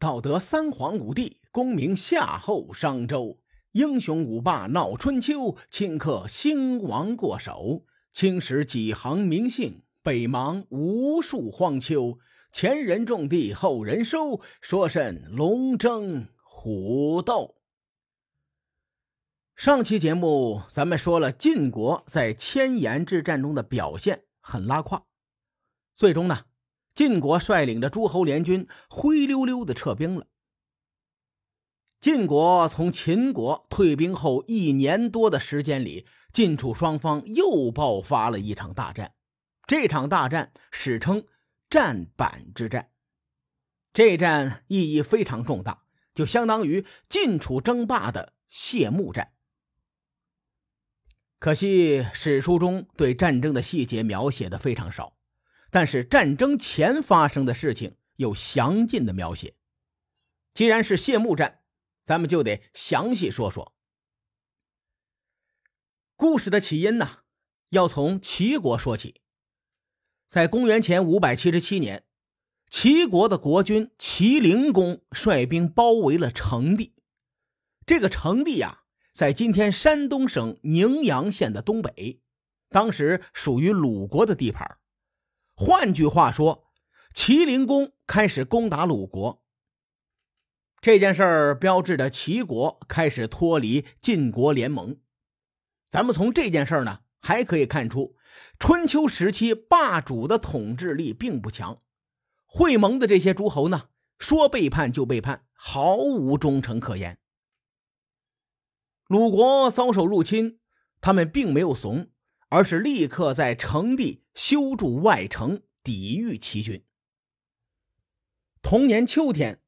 道德三皇五帝，功名夏后商周，英雄五霸闹春秋，顷刻兴亡过手。青史几行名姓，北邙无数荒丘。前人种地，后人收，说甚龙争虎斗？上期节目咱们说了晋国在千岩之战中的表现很拉胯，最终呢，晋国率领着诸侯联军灰溜溜的撤兵了。晋国从秦国退兵后一年多的时间里，晋楚双方又爆发了一场大战，这场大战史称。战板之战，这战意义非常重大，就相当于晋楚争霸的谢幕战。可惜史书中对战争的细节描写的非常少，但是战争前发生的事情有详尽的描写。既然是谢幕战，咱们就得详细说说故事的起因呢，要从齐国说起。在公元前五百七十七年，齐国的国君齐灵公率兵包围了成地。这个成地呀，在今天山东省宁阳县的东北，当时属于鲁国的地盘。换句话说，齐灵公开始攻打鲁国。这件事儿标志着齐国开始脱离晋国联盟。咱们从这件事儿呢，还可以看出。春秋时期，霸主的统治力并不强，会盟的这些诸侯呢，说背叛就背叛，毫无忠诚可言。鲁国遭受入侵，他们并没有怂，而是立刻在城地修筑外城，抵御齐军。同年秋天，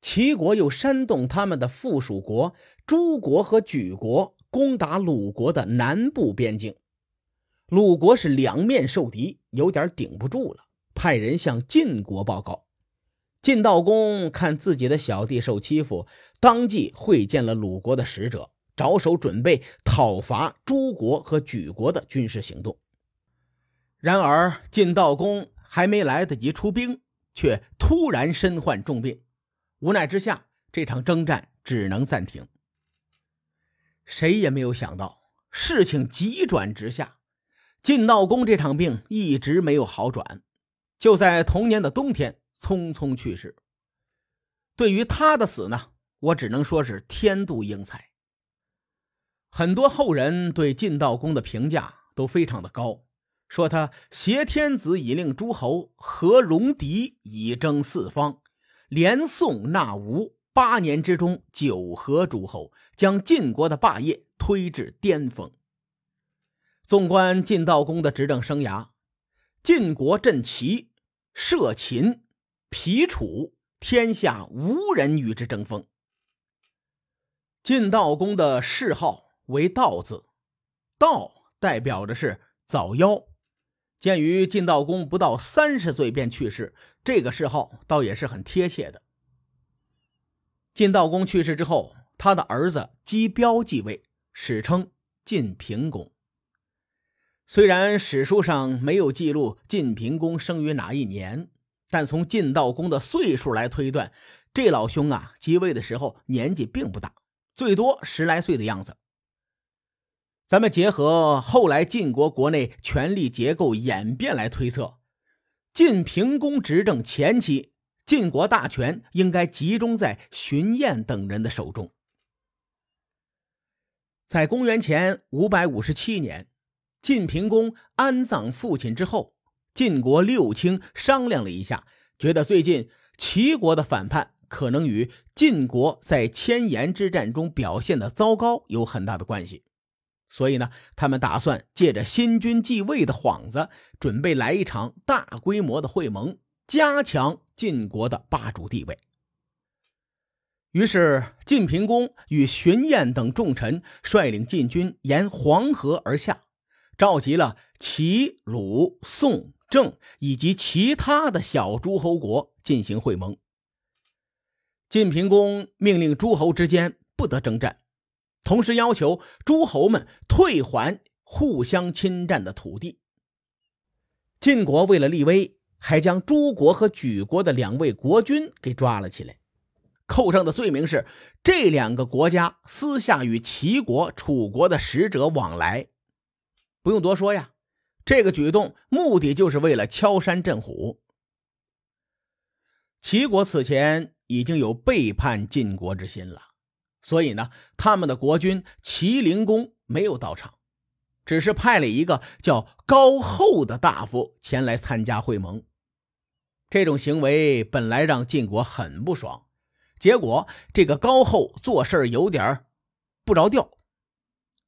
齐国又煽动他们的附属国诸国和莒国攻打鲁国的南部边境。鲁国是两面受敌，有点顶不住了，派人向晋国报告。晋悼公看自己的小弟受欺负，当即会见了鲁国的使者，着手准备讨伐诸国和莒国的军事行动。然而，晋悼公还没来得及出兵，却突然身患重病，无奈之下，这场征战只能暂停。谁也没有想到，事情急转直下。晋悼公这场病一直没有好转，就在同年的冬天匆匆去世。对于他的死呢，我只能说是天妒英才。很多后人对晋悼公的评价都非常的高，说他挟天子以令诸侯，和戎狄以征四方，连宋纳吴八年之中九合诸侯，将晋国的霸业推至巅峰。纵观晋悼公的执政生涯，晋国镇齐、摄秦、皮楚，天下无人与之争锋。晋悼公的谥号为“道”字，“道”代表的是早夭。鉴于晋悼公不到三十岁便去世，这个谥号倒也是很贴切的。晋悼公去世之后，他的儿子姬彪继位，史称晋平公。虽然史书上没有记录晋平公生于哪一年，但从晋悼公的岁数来推断，这老兄啊即位的时候年纪并不大，最多十来岁的样子。咱们结合后来晋国国内权力结构演变来推测，晋平公执政前期，晋国大权应该集中在荀偃等人的手中。在公元前五百五十七年。晋平公安葬父亲之后，晋国六卿商量了一下，觉得最近齐国的反叛可能与晋国在千岩之战中表现的糟糕有很大的关系，所以呢，他们打算借着新君继位的幌子，准备来一场大规模的会盟，加强晋国的霸主地位。于是，晋平公与荀偃等重臣率领晋军沿黄河而下。召集了齐、鲁、宋、郑以及其他的小诸侯国进行会盟。晋平公命令诸侯之间不得征战，同时要求诸侯们退还互相侵占的土地。晋国为了立威，还将诸国和莒国的两位国君给抓了起来，扣上的罪名是这两个国家私下与齐国、楚国的使者往来。不用多说呀，这个举动目的就是为了敲山震虎。齐国此前已经有背叛晋国之心了，所以呢，他们的国君齐灵公没有到场，只是派了一个叫高后的大夫前来参加会盟。这种行为本来让晋国很不爽，结果这个高后做事有点不着调，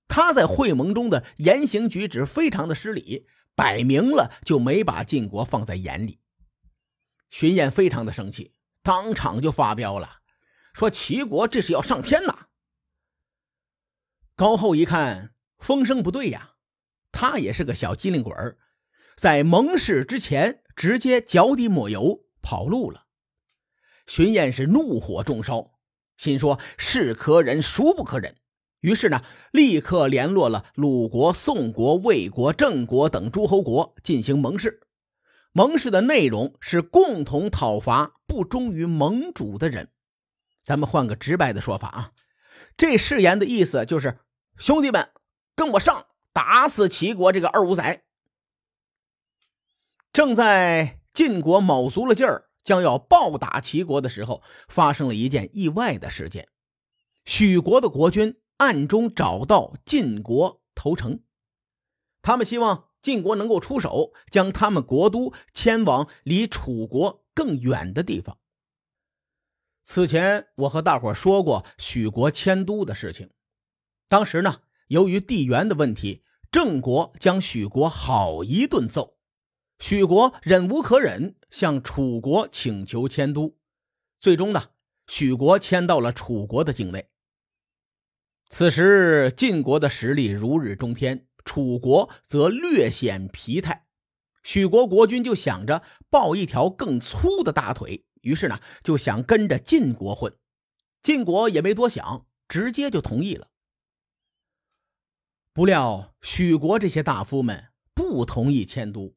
他在会盟中的言行举止非常的失礼，摆明了就没把晋国放在眼里。荀偃非常的生气，当场就发飙了，说：“齐国这是要上天呐！”高后一看风声不对呀，他也是个小机灵鬼儿，在盟誓之前直接脚底抹油跑路了。荀偃是怒火中烧，心说是可忍孰不可忍，于是呢，立刻联络了鲁国、宋国、魏国、郑国等诸侯国进行盟誓。盟誓的内容是共同讨伐不忠于盟主的人。咱们换个直白的说法啊，这誓言的意思就是：兄弟们，跟我上，打死齐国这个二五仔！正在晋国卯足了劲儿，将要暴打齐国的时候，发生了一件意外的事件：许国的国君暗中找到晋国投诚，他们希望。晋国能够出手，将他们国都迁往离楚国更远的地方。此前我和大伙说过许国迁都的事情，当时呢，由于地缘的问题，郑国将许国好一顿揍，许国忍无可忍，向楚国请求迁都，最终呢，许国迁到了楚国的境内。此时晋国的实力如日中天。楚国则略显疲态，许国国君就想着抱一条更粗的大腿，于是呢就想跟着晋国混。晋国也没多想，直接就同意了。不料许国这些大夫们不同意迁都，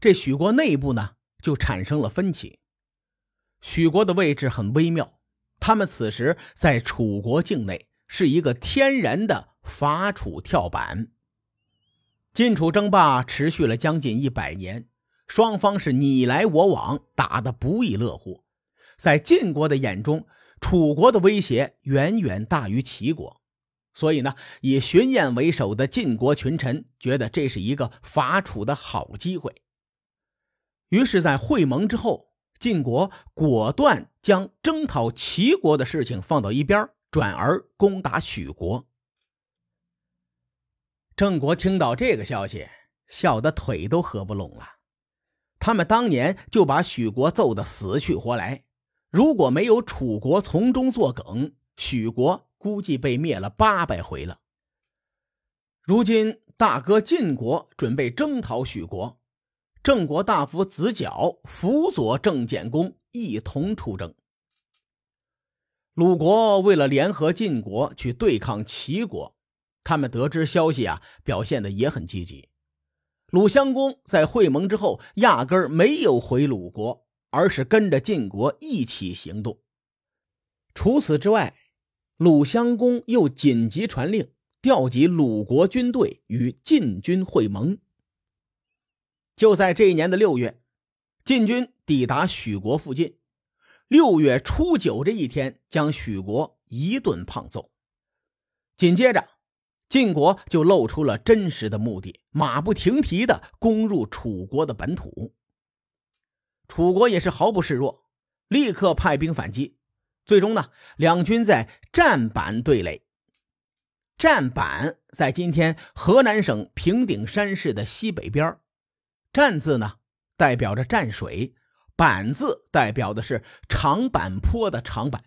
这许国内部呢就产生了分歧。许国的位置很微妙，他们此时在楚国境内是一个天然的伐楚跳板。晋楚争霸持续了将近一百年，双方是你来我往，打得不亦乐乎。在晋国的眼中，楚国的威胁远远大于齐国，所以呢，以荀偃为首的晋国群臣觉得这是一个伐楚的好机会。于是，在会盟之后，晋国果断将征讨齐国的事情放到一边，转而攻打许国。郑国听到这个消息，笑得腿都合不拢了。他们当年就把许国揍得死去活来，如果没有楚国从中作梗，许国估计被灭了八百回了。如今大哥晋国准备征讨许国，郑国大夫子角辅佐郑简公一同出征。鲁国为了联合晋国去对抗齐国。他们得知消息啊，表现的也很积极。鲁襄公在会盟之后，压根儿没有回鲁国，而是跟着晋国一起行动。除此之外，鲁襄公又紧急传令，调集鲁国军队与晋军会盟。就在这一年的六月，晋军抵达许国附近。六月初九这一天，将许国一顿胖揍。紧接着。晋国就露出了真实的目的，马不停蹄的攻入楚国的本土。楚国也是毫不示弱，立刻派兵反击。最终呢，两军在战板对垒。战板在今天河南省平顶山市的西北边战字呢代表着战水，板字代表的是长坂坡的长坂，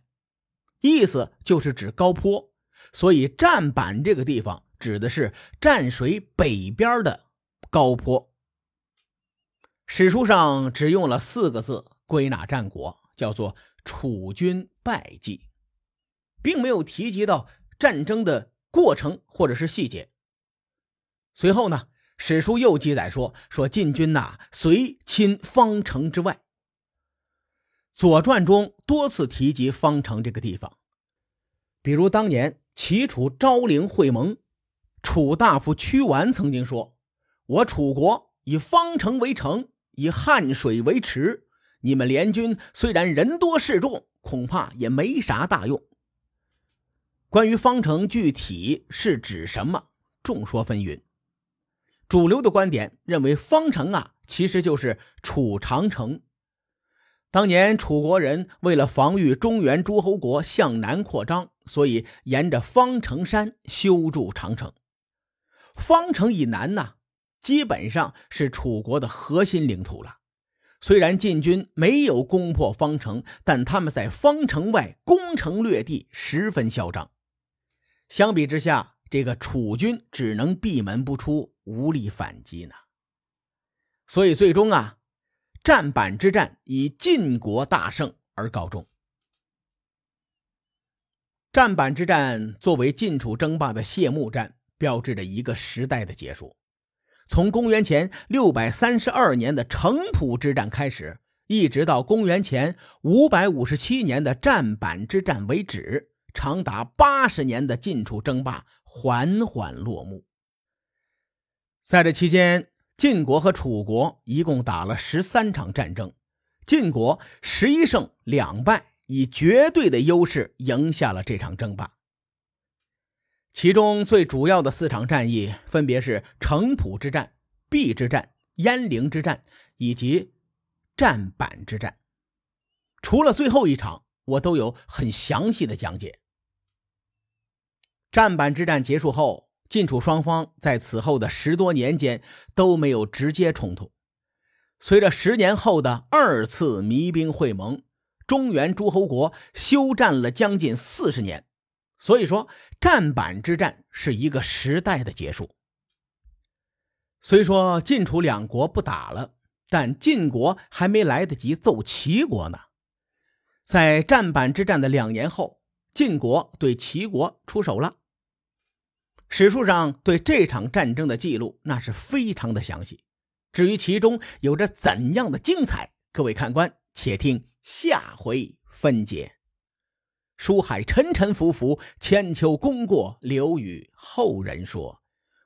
意思就是指高坡。所以，战板这个地方指的是战水北边的高坡。史书上只用了四个字归纳战果，叫做“楚军败绩”，并没有提及到战争的过程或者是细节。随后呢，史书又记载说：“说晋军呐，随侵方城之外。”左传》中多次提及方城这个地方，比如当年齐楚昭陵会盟，楚大夫屈完曾经说：“我楚国以方城为城，以汉水为池，你们联军虽然人多势众，恐怕也没啥大用。”关于方城具体是指什么，众说纷纭。主流的观点认为，方城啊，其实就是楚长城。当年楚国人为了防御中原诸侯国向南扩张，所以沿着方城山修筑长城。方城以南呢，基本上是楚国的核心领土了。虽然晋军没有攻破方城，但他们在方城外攻城略地，十分嚣张。相比之下，这个楚军只能闭门不出，无力反击呢。所以最终啊，战板之战以晋国大胜而告终。战板之战作为晋楚争霸的谢幕战，标志着一个时代的结束。从公元前六百三十二年的城濮之战开始，一直到公元前五百五十七年的战板之战为止。长达八十年的晋楚争霸缓缓落幕。在这期间，晋国和楚国一共打了十三场战争，晋国十一胜两败，以绝对的优势赢下了这场争霸。其中最主要的四场战役分别是城濮之战、邲之战、鄢陵之战以及战板之战。除了最后一场，我都有很详细的讲解。战板之战结束后，晋楚双方在此后的十多年间都没有直接冲突。随着十年后的二次弭兵会盟，中原诸侯国休战了将近四十年。所以说，战板之战是一个时代的结束。虽说晋楚两国不打了，但晋国还没来得及揍齐国呢。在战板之战的两年后，晋国对齐国出手了。史书上对这场战争的记录那是非常的详细，至于其中有着怎样的精彩，各位看官且听下回分解。书海沉沉浮浮，千秋功过留与后人说。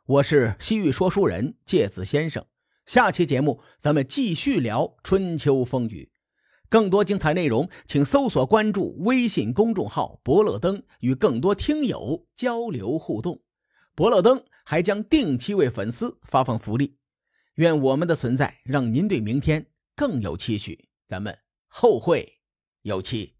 我是西域说书人芥子先生，下期节目咱们继续聊春秋风雨，更多精彩内容请搜索关注微信公众号“伯乐灯”，与更多听友交流互动。伯乐灯还将定期为粉丝发放福利，愿我们的存在让您对明天更有期许。咱们后会有期。